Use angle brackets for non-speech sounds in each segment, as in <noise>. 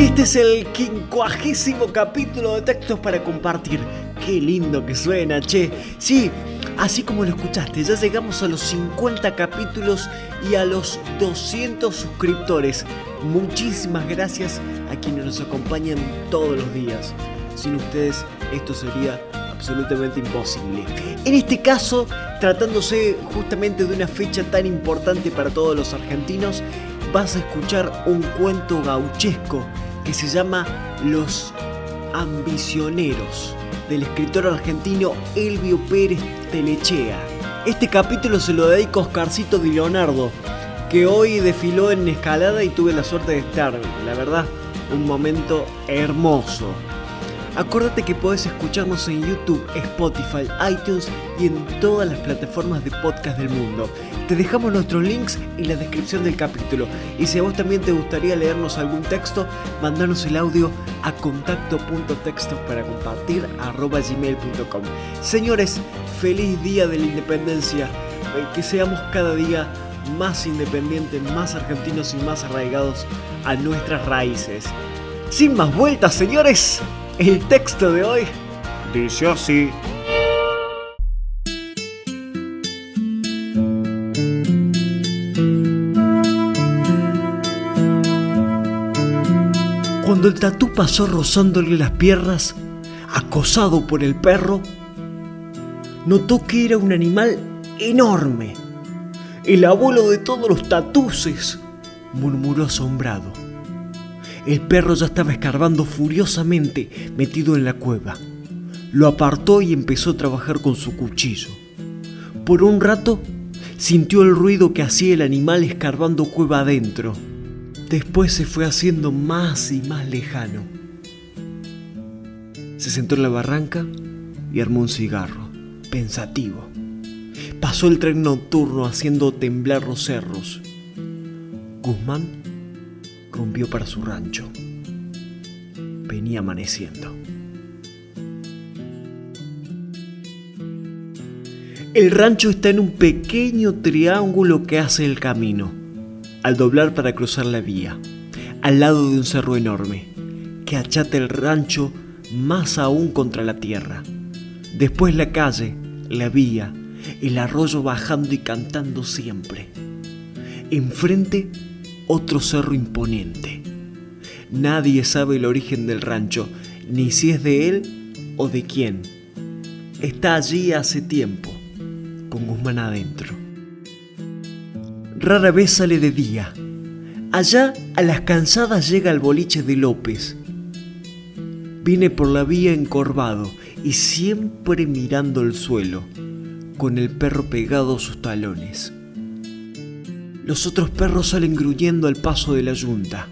Este es el quincuagésimo capítulo de textos para compartir. Qué lindo que suena, che. Sí, así como lo escuchaste, ya llegamos a los 50 capítulos y a los 200 suscriptores. Muchísimas gracias a quienes nos acompañan todos los días. Sin ustedes esto sería absolutamente imposible. En este caso, tratándose justamente de una fecha tan importante para todos los argentinos, vas a escuchar un cuento gauchesco que se llama Los Ambicioneros, del escritor argentino Elvio Pérez Telechea. Este capítulo se lo dedico a Oscarcito Di Leonardo, que hoy desfiló en escalada y tuve la suerte de estar, la verdad, un momento hermoso. Acuérdate que puedes escucharnos en YouTube, Spotify, iTunes y en todas las plataformas de podcast del mundo. Te dejamos nuestros links en la descripción del capítulo. Y si a vos también te gustaría leernos algún texto, mandanos el audio a contacto.textos para compartir gmail.com. Señores, feliz día de la independencia. Eh, que seamos cada día más independientes, más argentinos y más arraigados a nuestras raíces. Sin más vueltas, señores, el texto de hoy dice así. Cuando el tatú pasó rozándole las piernas, acosado por el perro, notó que era un animal enorme. El abuelo de todos los tatuces, murmuró asombrado. El perro ya estaba escarbando furiosamente metido en la cueva. Lo apartó y empezó a trabajar con su cuchillo. Por un rato sintió el ruido que hacía el animal escarbando cueva adentro. Después se fue haciendo más y más lejano. Se sentó en la barranca y armó un cigarro, pensativo. Pasó el tren nocturno haciendo temblar los cerros. Guzmán rumbió para su rancho. Venía amaneciendo. El rancho está en un pequeño triángulo que hace el camino, al doblar para cruzar la vía, al lado de un cerro enorme, que achata el rancho más aún contra la tierra. Después la calle, la vía, el arroyo bajando y cantando siempre. Enfrente otro cerro imponente. Nadie sabe el origen del rancho, ni si es de él o de quién. Está allí hace tiempo, con Guzmán adentro. Rara vez sale de día. Allá a las cansadas llega el boliche de López. Viene por la vía encorvado y siempre mirando el suelo, con el perro pegado a sus talones. Los otros perros salen gruñendo al paso de la yunta.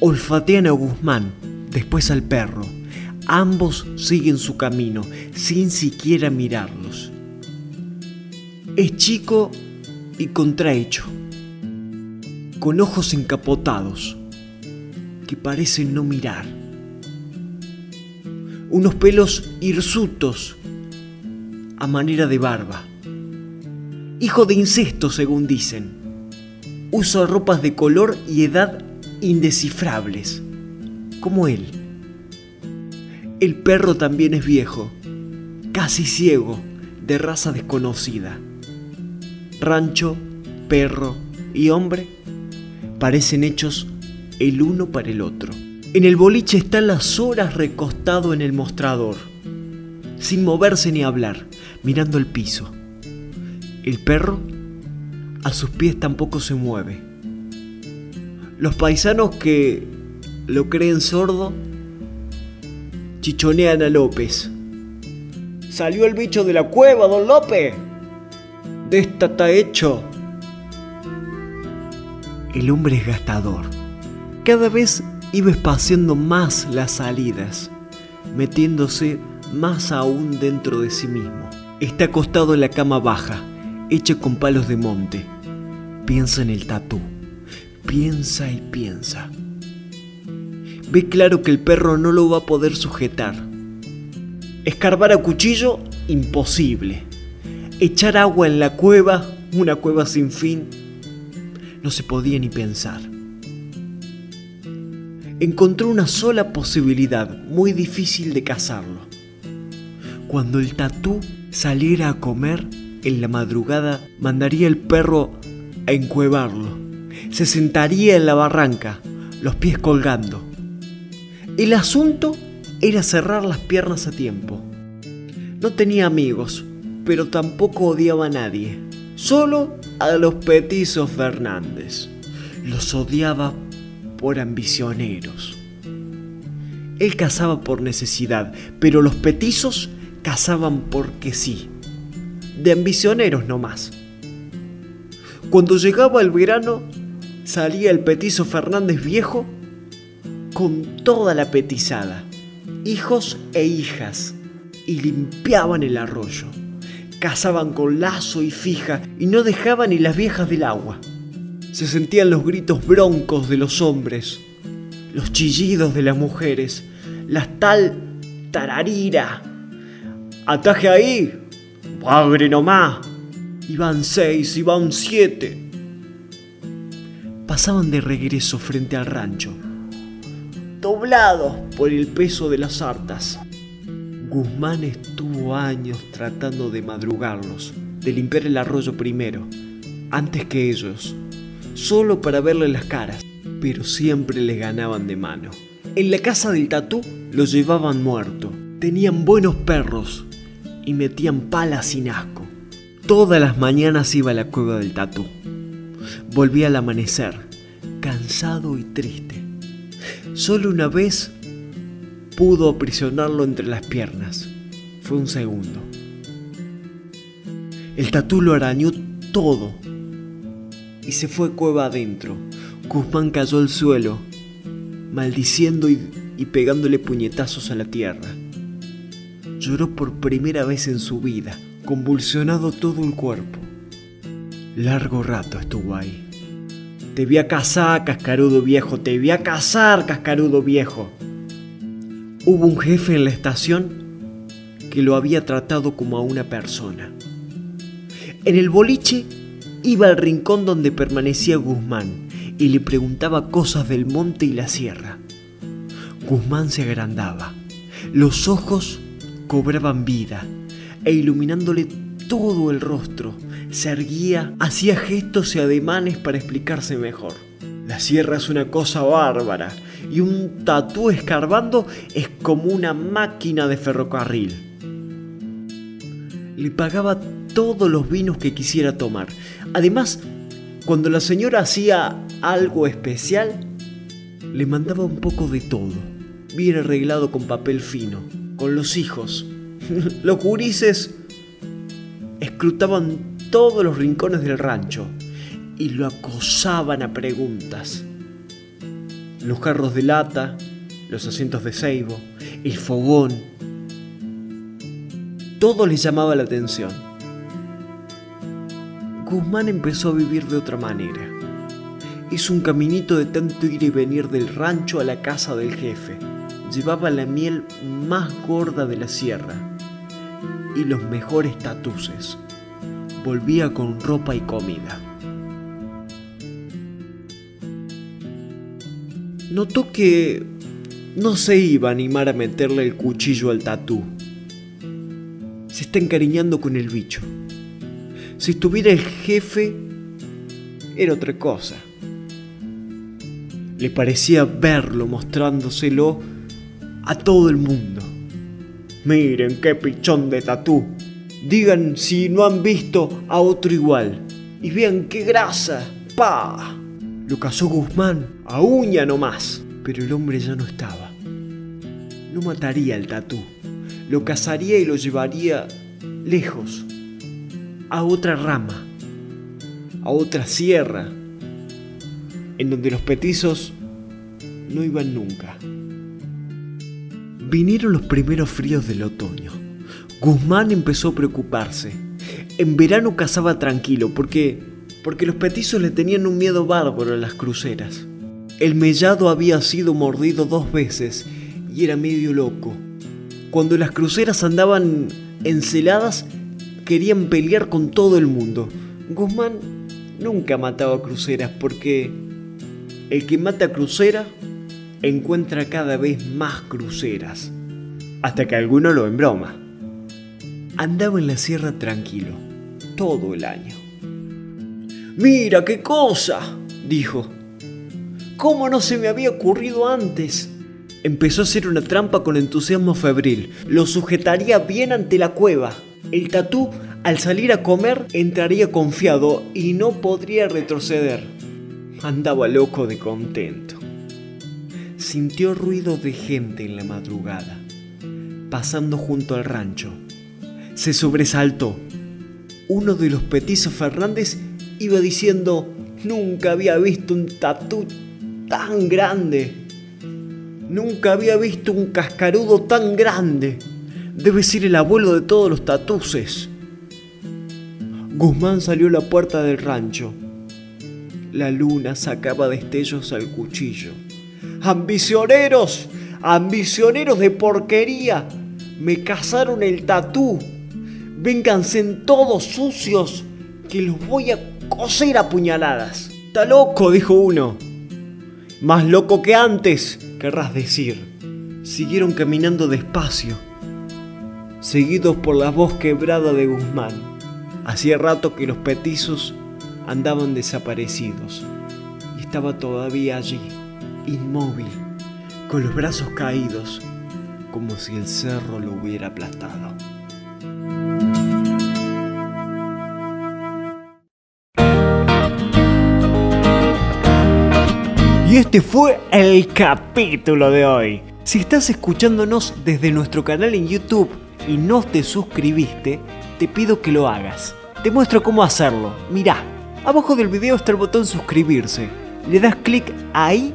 Olfatean a Guzmán, después al perro. Ambos siguen su camino, sin siquiera mirarlos. Es chico y contrahecho, con ojos encapotados, que parecen no mirar. Unos pelos hirsutos, a manera de barba. Hijo de incesto, según dicen usa ropas de color y edad indescifrables, como él. El perro también es viejo, casi ciego, de raza desconocida. Rancho, perro y hombre parecen hechos el uno para el otro. En el boliche están las horas recostado en el mostrador, sin moverse ni hablar, mirando el piso. El perro a sus pies tampoco se mueve. Los paisanos que lo creen sordo chichonean a López. Salió el bicho de la cueva, don López. De esta está hecho. El hombre es gastador. Cada vez iba espaciando más las salidas, metiéndose más aún dentro de sí mismo. Está acostado en la cama baja, hecha con palos de monte. Piensa en el tatú. Piensa y piensa. Ve claro que el perro no lo va a poder sujetar. Escarbar a cuchillo, imposible. Echar agua en la cueva, una cueva sin fin, no se podía ni pensar. Encontró una sola posibilidad, muy difícil de cazarlo. Cuando el tatú saliera a comer, en la madrugada mandaría el perro a encuevarlo. Se sentaría en la barranca, los pies colgando. El asunto era cerrar las piernas a tiempo. No tenía amigos, pero tampoco odiaba a nadie. Solo a los petizos Fernández. Los odiaba por ambicioneros. Él cazaba por necesidad, pero los petizos cazaban porque sí. De ambicioneros no más. Cuando llegaba el verano, salía el petizo Fernández viejo con toda la petizada, hijos e hijas, y limpiaban el arroyo. Cazaban con lazo y fija y no dejaban ni las viejas del agua. Se sentían los gritos broncos de los hombres, los chillidos de las mujeres, las tal tararira. Ataje ahí, padre nomás. Iban seis, iban siete. Pasaban de regreso frente al rancho, doblados por el peso de las hartas. Guzmán estuvo años tratando de madrugarlos, de limpiar el arroyo primero, antes que ellos, solo para verle las caras, pero siempre les ganaban de mano. En la casa del tatú los llevaban muerto, tenían buenos perros y metían palas sin asco. Todas las mañanas iba a la cueva del tatú. Volvía al amanecer, cansado y triste. Solo una vez pudo aprisionarlo entre las piernas. Fue un segundo. El tatú lo arañó todo y se fue cueva adentro. Guzmán cayó al suelo, maldiciendo y, y pegándole puñetazos a la tierra. Lloró por primera vez en su vida, convulsionado todo el cuerpo. Largo rato estuvo ahí. Te voy a cazar, cascarudo viejo, te voy a cazar, cascarudo viejo. Hubo un jefe en la estación que lo había tratado como a una persona. En el boliche iba al rincón donde permanecía Guzmán y le preguntaba cosas del monte y la sierra. Guzmán se agrandaba, los ojos cobraban vida e iluminándole todo el rostro, se erguía, hacía gestos y ademanes para explicarse mejor. La sierra es una cosa bárbara y un tatú escarbando es como una máquina de ferrocarril. Le pagaba todos los vinos que quisiera tomar. Además, cuando la señora hacía algo especial, le mandaba un poco de todo, bien arreglado con papel fino, con los hijos. <laughs> los gurises escrutaban todos los rincones del rancho y lo acosaban a preguntas. Los carros de lata, los asientos de ceibo, el fogón, todo les llamaba la atención. Guzmán empezó a vivir de otra manera. Hizo un caminito de tanto ir y venir del rancho a la casa del jefe. Llevaba la miel más gorda de la sierra y los mejores tatuces. Volvía con ropa y comida. notó que no se iba a animar a meterle el cuchillo al tatú. Se está encariñando con el bicho. Si estuviera el jefe, era otra cosa. Le parecía verlo mostrándoselo a todo el mundo. Miren qué pichón de tatú. Digan si no han visto a otro igual. Y vean qué grasa. ¡Pah! Lo cazó Guzmán, a uña nomás. Pero el hombre ya no estaba. No mataría al tatú. Lo cazaría y lo llevaría lejos, a otra rama, a otra sierra. en donde los petizos no iban nunca. Vinieron los primeros fríos del otoño. Guzmán empezó a preocuparse. En verano cazaba tranquilo porque porque los petizos le tenían un miedo bárbaro a las cruceras. El mellado había sido mordido dos veces y era medio loco. Cuando las cruceras andaban enceladas, querían pelear con todo el mundo. Guzmán nunca mataba cruceras porque el que mata crucera encuentra cada vez más cruceras. Hasta que alguno lo embroma. Andaba en la sierra tranquilo, todo el año. Mira qué cosa, dijo. ¿Cómo no se me había ocurrido antes? Empezó a hacer una trampa con entusiasmo febril. Lo sujetaría bien ante la cueva. El tatú, al salir a comer, entraría confiado y no podría retroceder. Andaba loco de contento. Sintió ruido de gente en la madrugada, pasando junto al rancho. Se sobresaltó. Uno de los petizos Fernández iba diciendo, nunca había visto un tatú tan grande. Nunca había visto un cascarudo tan grande. Debe ser el abuelo de todos los tatuces. Guzmán salió a la puerta del rancho. La luna sacaba destellos al cuchillo. ¡Ambicioneros! ¡Ambicioneros de porquería! Me cazaron el tatú. Vénganse en todos sucios, que los voy a coser a puñaladas. Está loco, dijo uno. Más loco que antes, querrás decir. Siguieron caminando despacio, seguidos por la voz quebrada de Guzmán. Hacía rato que los petizos andaban desaparecidos y estaba todavía allí, inmóvil, con los brazos caídos, como si el cerro lo hubiera aplastado. Y este fue el capítulo de hoy. Si estás escuchándonos desde nuestro canal en YouTube y no te suscribiste, te pido que lo hagas. Te muestro cómo hacerlo. Mirá, abajo del video está el botón suscribirse. Le das clic ahí